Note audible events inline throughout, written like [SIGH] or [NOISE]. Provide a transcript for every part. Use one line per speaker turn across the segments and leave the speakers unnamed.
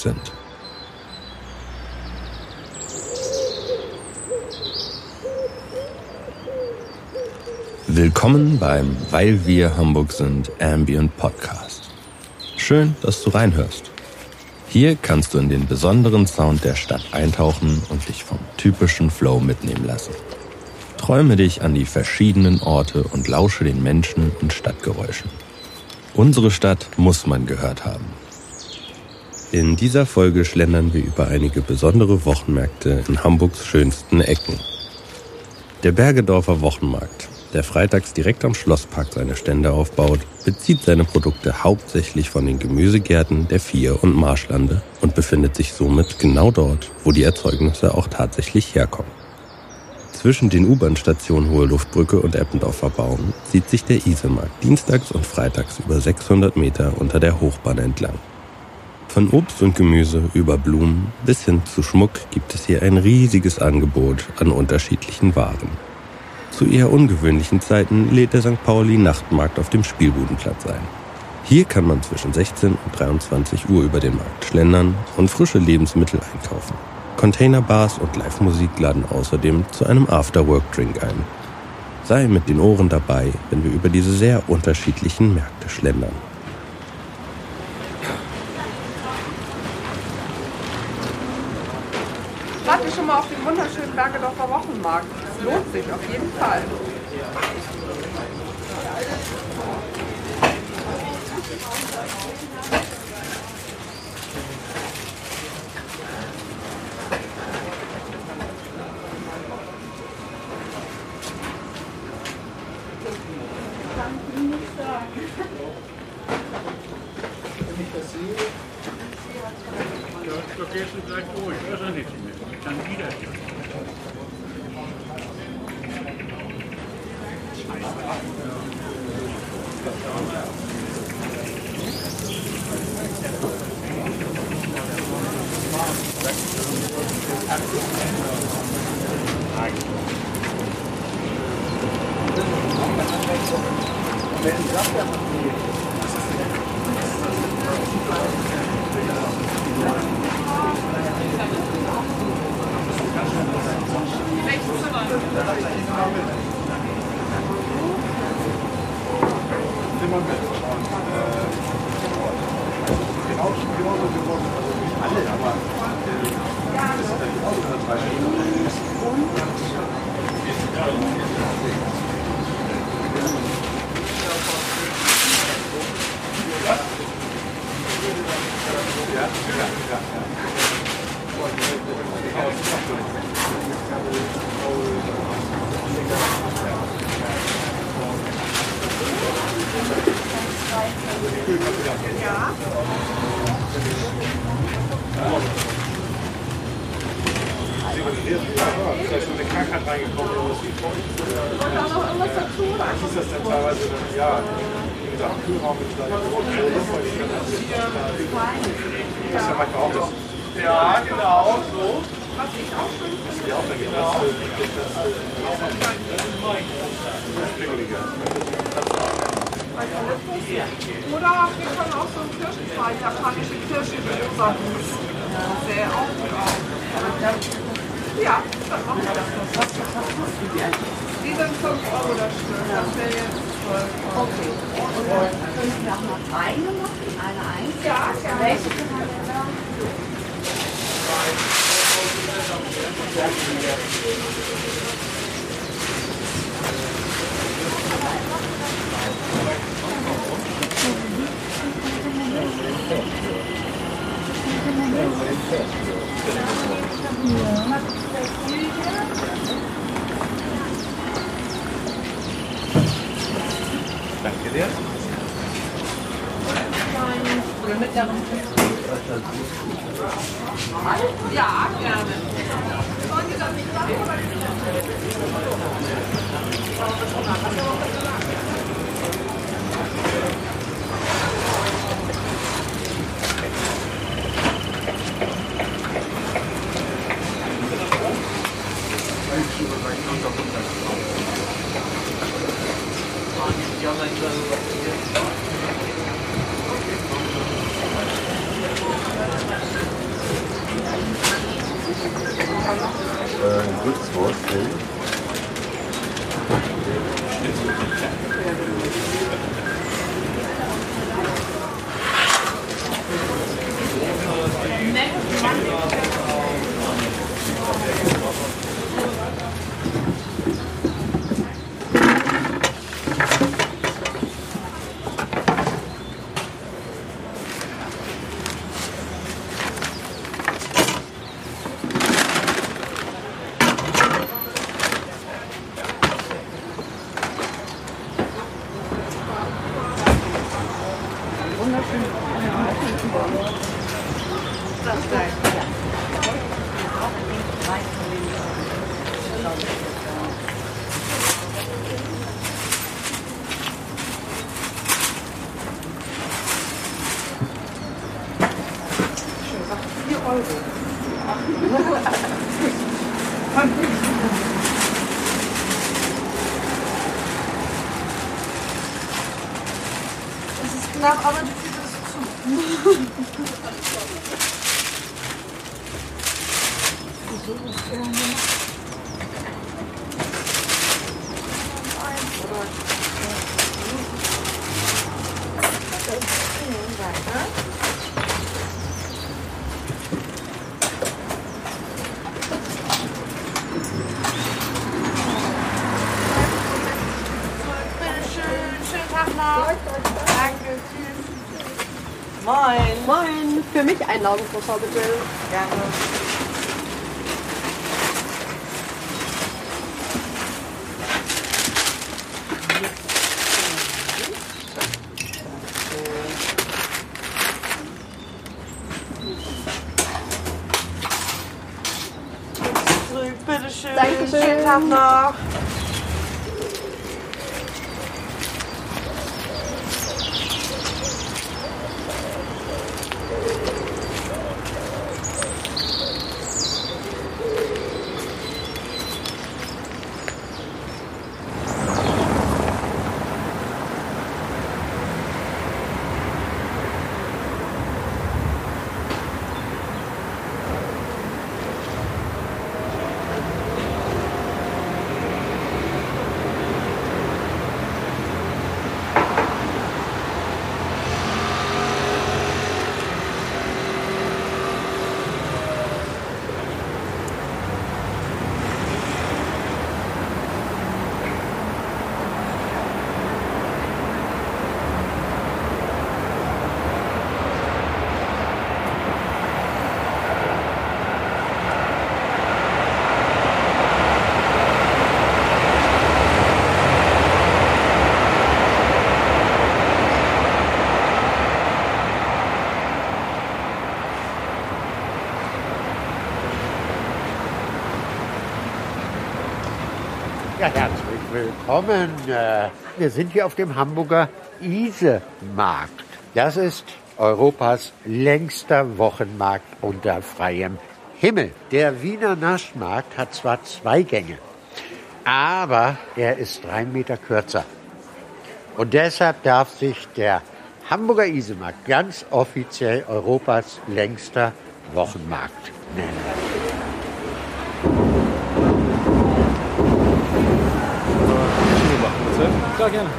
sind. Willkommen beim Weil wir Hamburg sind Ambient Podcast. Schön, dass du reinhörst. Hier kannst du in den besonderen Sound der Stadt eintauchen und dich vom typischen Flow mitnehmen lassen. Träume dich an die verschiedenen Orte und lausche den Menschen und Stadtgeräuschen. Unsere Stadt muss man gehört haben. In dieser Folge schlendern wir über einige besondere Wochenmärkte in Hamburgs schönsten Ecken. Der Bergedorfer Wochenmarkt, der freitags direkt am Schlosspark seine Stände aufbaut, bezieht seine Produkte hauptsächlich von den Gemüsegärten der Vier- und Marschlande und befindet sich somit genau dort, wo die Erzeugnisse auch tatsächlich herkommen. Zwischen den U-Bahn-Stationen Hohe Luftbrücke und Eppendorfer Baum zieht sich der Isemarkt dienstags und freitags über 600 Meter unter der Hochbahn entlang. Von Obst und Gemüse über Blumen bis hin zu Schmuck gibt es hier ein riesiges Angebot an unterschiedlichen Waren. Zu eher ungewöhnlichen Zeiten lädt der St. Pauli Nachtmarkt auf dem Spielbudenplatz ein. Hier kann man zwischen 16 und 23 Uhr über den Markt schlendern und frische Lebensmittel einkaufen. Containerbars und Live-Musik laden außerdem zu einem After-Work-Drink ein. Sei mit den Ohren dabei, wenn wir über diese sehr unterschiedlichen Märkte schlendern.
Wart ihr schon mal auf dem wunderschönen Bergedorfer Wochenmarkt? Es lohnt sich auf jeden Fall.
Da gehst du gleich durch, das ist ja nichts mehr. Dann wieder.
Wollt ihr auch noch irgendwas dazu? Oder einfach
ist das denn teilweise, ja, wie gesagt, Kühlraum mit vielleicht Das ist ja manchmal auch das. Ja, genau, so.
was ich auch schön finde?
Ja, auch dann geht
Oder wir können auch so einen Kirschenfall, japanische Kirsche. Das sähe auch aus. Ja, das machen wir. Die sind 5 Euro das Stück. Das wäre jetzt 12 Euro.
Okay. Und dann können wir auch noch eine machen, eine eins.
Ja, gerne.
Welche denn da?
Danke dir.
Oder mittleren
Ja, gerne. Wollen Sie das nicht machen? oder?
Das
Moin. Moin. Für mich einlaufen, Frau bitte.
Gerne.
Dankeschön.
Schönen Tag noch.
Ja, herzlich willkommen. Äh, Wir sind hier auf dem Hamburger Isemarkt. Das ist Europas längster Wochenmarkt unter freiem Himmel. Der Wiener Naschmarkt hat zwar zwei Gänge, aber er ist drei Meter kürzer. Und deshalb darf sich der Hamburger Isemarkt ganz offiziell Europas längster Wochenmarkt nennen.
Klar, gerne.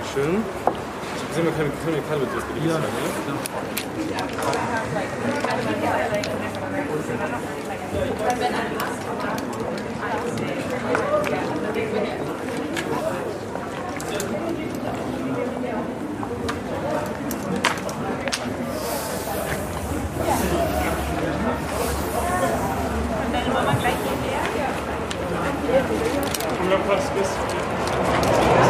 Dankeschön. Ich habe gesehen, man kann, kann eine Karte mit USB ja. ne? Und dann passt es.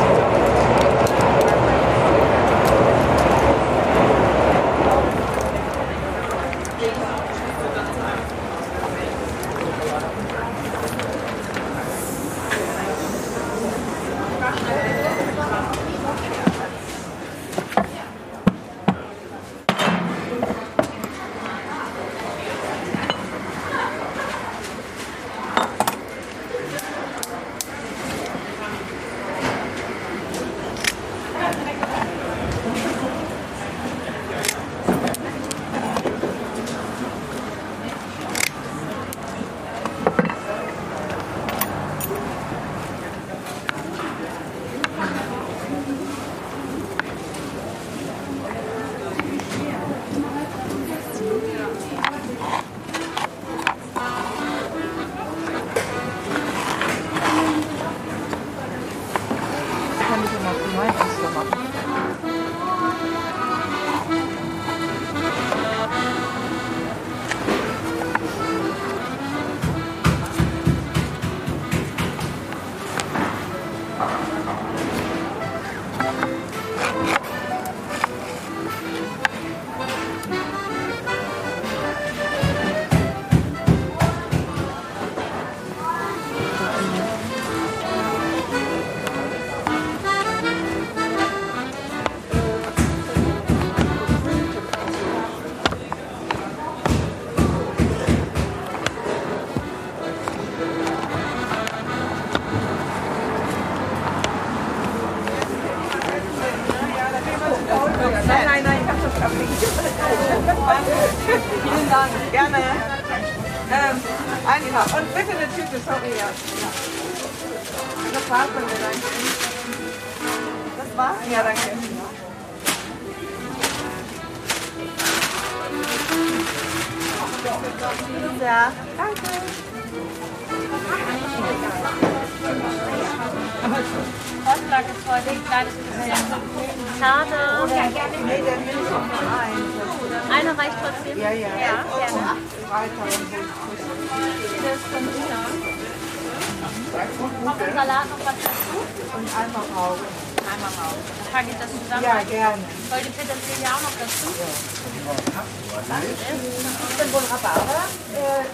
Schade.
Nee, dann will ich auch noch eins.
eine reicht trotzdem.
Ja, ja.
Ja, gerne. Das. Kommt im Salat noch was dazu?
Und einmal raus.
Einmal raus. Dann packe ich das zusammen.
Ja, gerne.
Soll die Petersilie auch noch dazu?
Wohl Rhabarber? Äh?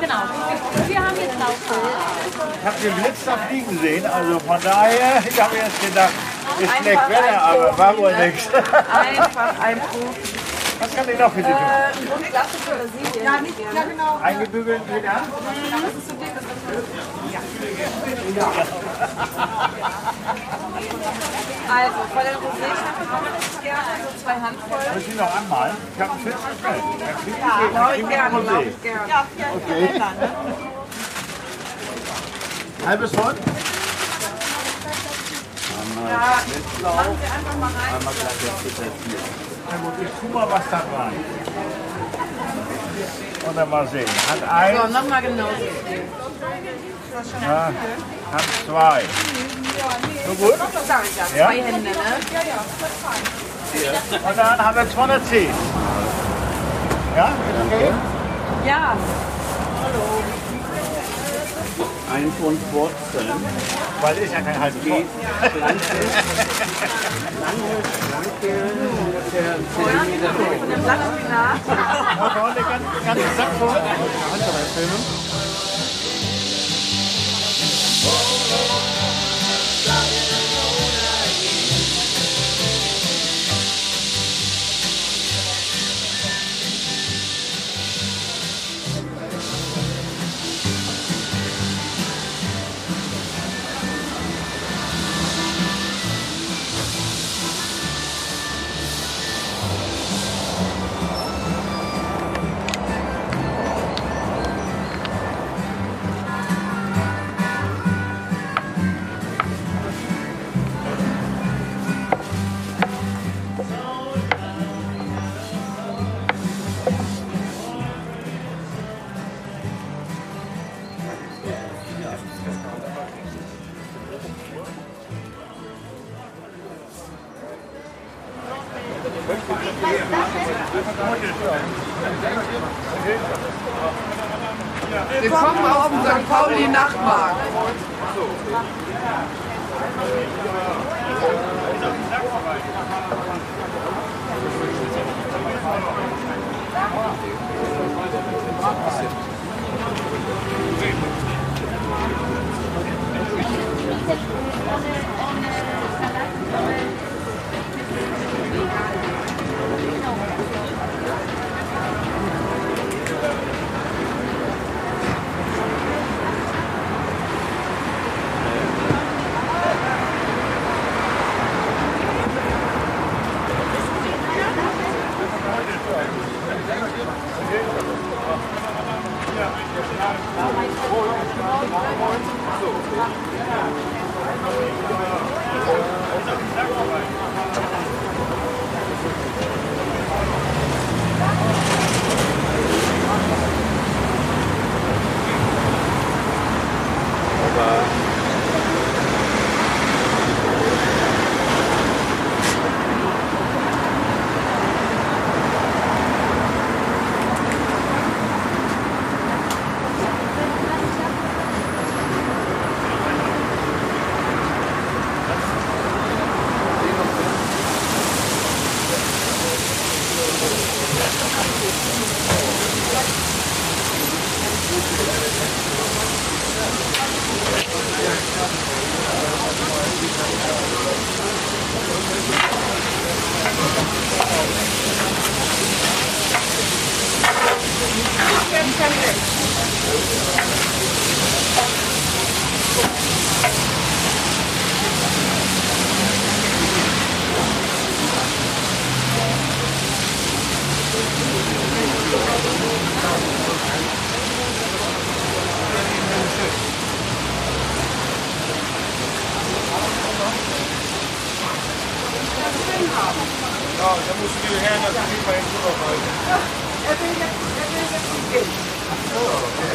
Genau. Wir haben jetzt.
Ich habe den Blitz da fliegen sehen, also von daher, ich habe jetzt gedacht, ist schlecht Wetter, aber war wohl
ne?
nichts. [LAUGHS]
Einfach ein Profi.
Was kann ich noch für Sie tun?
Ein Bund klassische Petersilie. Ja, nicht, ja, genau.
Eingebügelt wieder?
Das ist so dick, das [LAUGHS] Also, bei den Rosé-Schnappen haben wir das gerne, so zwei Handvoll.
Soll ich Sie noch anmalen? Ich habe einen Fisch bestellt.
Ja,
Ich
gerne. Ja, ja,
Okay.
ne?
Halbes voll?
Ja, machen Sie einfach mal rein.
Na gut, ich tu mal was da rein. Und dann mal sehen. Hat eins,
So, nochmal genauso.
ja, hat zwei. So gut?
Das sage ich ja,
Ja?
zwei Hände, ne?
Und dann haben wir 210. Ja? Okay.
Ja. Hallo.
Ein Pfund Wurzeln.
Weil es ist ja kein halbes Pfund. Schlanke, lange, schlanke, ungefähr 10 Meter hoch.
Von dem Blattspinat.
Da vorne ganz, ganz satt vor.
Andere Filme. Bye-bye. No, da musst du her, dass du nicht mal in Urlaub hast. Er will jetzt, er will jetzt nicht gehen. So, okay.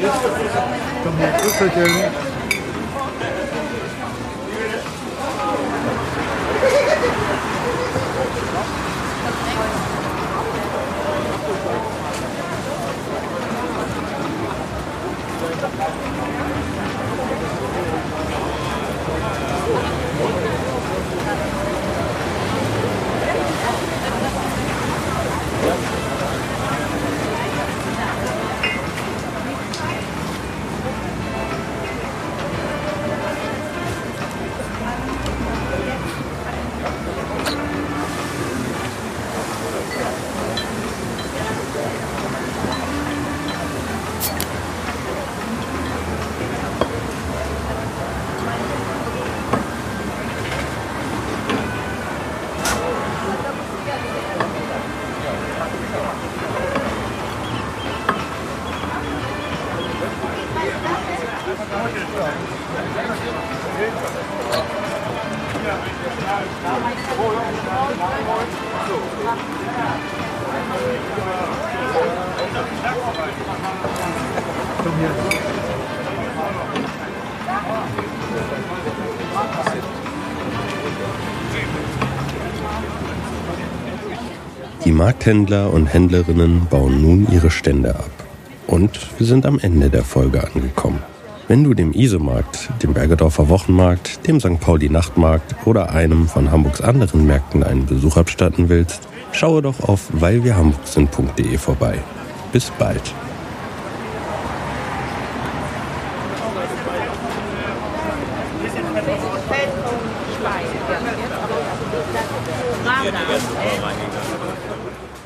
这
么，这就。
Markthändler und Händlerinnen bauen nun ihre Stände ab. Und wir sind am Ende der Folge angekommen. Wenn du dem Isemarkt, dem Bergedorfer Wochenmarkt, dem St. Pauli Nachtmarkt oder einem von Hamburgs anderen Märkten einen Besuch abstatten willst, schaue doch auf weilwirhamburgsind.de vorbei. Bis bald.